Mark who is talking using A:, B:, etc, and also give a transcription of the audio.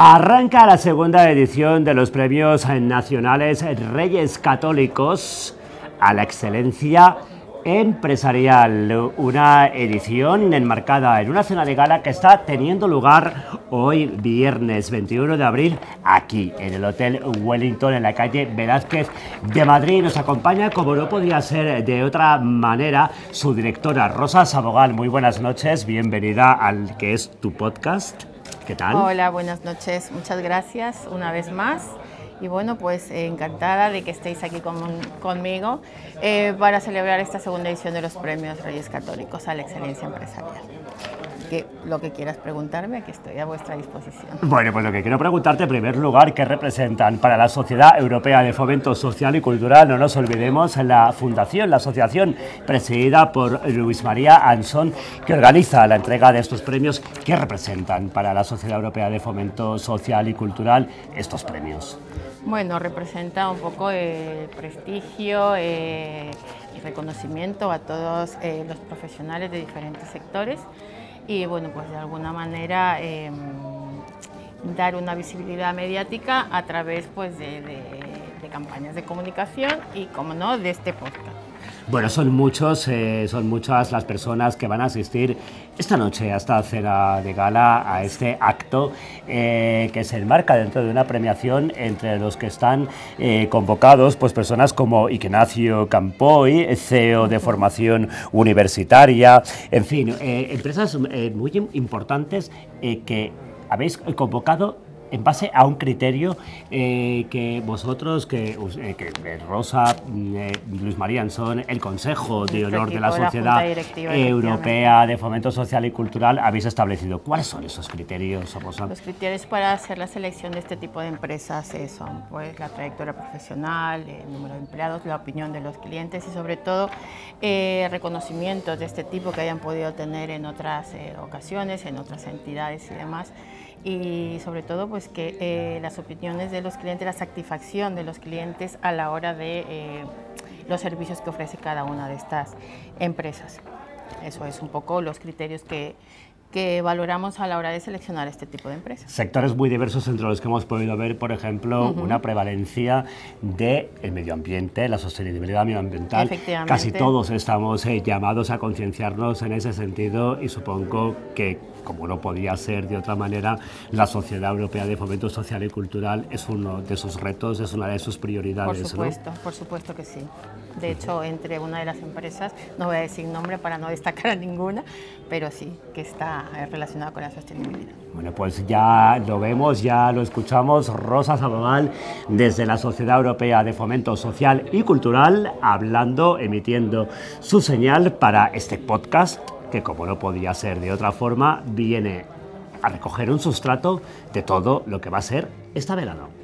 A: Arranca la segunda edición de los premios nacionales Reyes Católicos a la excelencia empresarial, una edición enmarcada en una cena de gala que está teniendo lugar hoy viernes 21 de abril aquí en el Hotel Wellington en la calle Velázquez de Madrid. Nos acompaña, como no podía ser de otra manera, su directora Rosa Sabogal. Muy buenas noches, bienvenida al que es tu podcast. ¿Qué tal?
B: Hola, buenas noches. Muchas gracias una vez más. Y bueno, pues encantada de que estéis aquí conmigo eh, para celebrar esta segunda edición de los Premios Reyes Católicos a la Excelencia Empresarial que lo que quieras preguntarme, aquí estoy a vuestra disposición.
A: Bueno, pues lo que quiero preguntarte en primer lugar, ¿qué representan para la Sociedad Europea de Fomento Social y Cultural? No nos olvidemos la fundación, la asociación presidida por Luis María Ansón, que organiza la entrega de estos premios. ¿Qué representan para la Sociedad Europea de Fomento Social y Cultural estos premios?
B: Bueno, representa un poco el prestigio eh, y reconocimiento a todos eh, los profesionales de diferentes sectores y bueno, pues de alguna manera em, dar una visibilidad mediática a través pues, de, de campañas de comunicación y, como no, de este podcast.
A: Bueno, son muchos, eh, son muchas las personas que van a asistir esta noche a esta cena de gala, a este acto eh, que se enmarca dentro de una premiación entre los que están eh, convocados, pues personas como Ignacio Campoy, CEO de formación universitaria, en fin, empresas muy importantes que habéis convocado en base a un criterio eh, que vosotros, que, eh, que eh, Rosa, Luis María son el Consejo de Honor de la Sociedad Europea de Fomento Social y Cultural, habéis establecido. ¿Cuáles son esos criterios, Rosa?
B: Los criterios para hacer la selección de este tipo de empresas son pues, la trayectoria profesional, el número de empleados, la opinión de los clientes y sobre todo reconocimientos de este tipo que hayan podido tener en otras ocasiones, en otras entidades y demás y sobre todo pues que eh, las opiniones de los clientes, la satisfacción de los clientes a la hora de eh, los servicios que ofrece cada una de estas empresas. Eso es un poco los criterios que, que valoramos a la hora de seleccionar este tipo de empresas.
A: Sectores muy diversos entre los que hemos podido ver, por ejemplo, una prevalencia del el medio ambiente, la sostenibilidad medioambiental. Casi todos estamos eh, llamados a concienciarnos en ese sentido y supongo que como no podía ser de otra manera, la Sociedad Europea de Fomento Social y Cultural es uno de sus retos, es una de sus prioridades.
B: Por supuesto, por supuesto que sí. De hecho, entre una de las empresas, no voy a decir nombre para no destacar a ninguna, pero sí, que está relacionada con la sostenibilidad.
A: Bueno, pues ya lo vemos, ya lo escuchamos. Rosa Sabogal, desde la Sociedad Europea de Fomento Social y Cultural, hablando, emitiendo su señal para este podcast que como no podía ser de otra forma, viene a recoger un sustrato de todo lo que va a ser esta velada.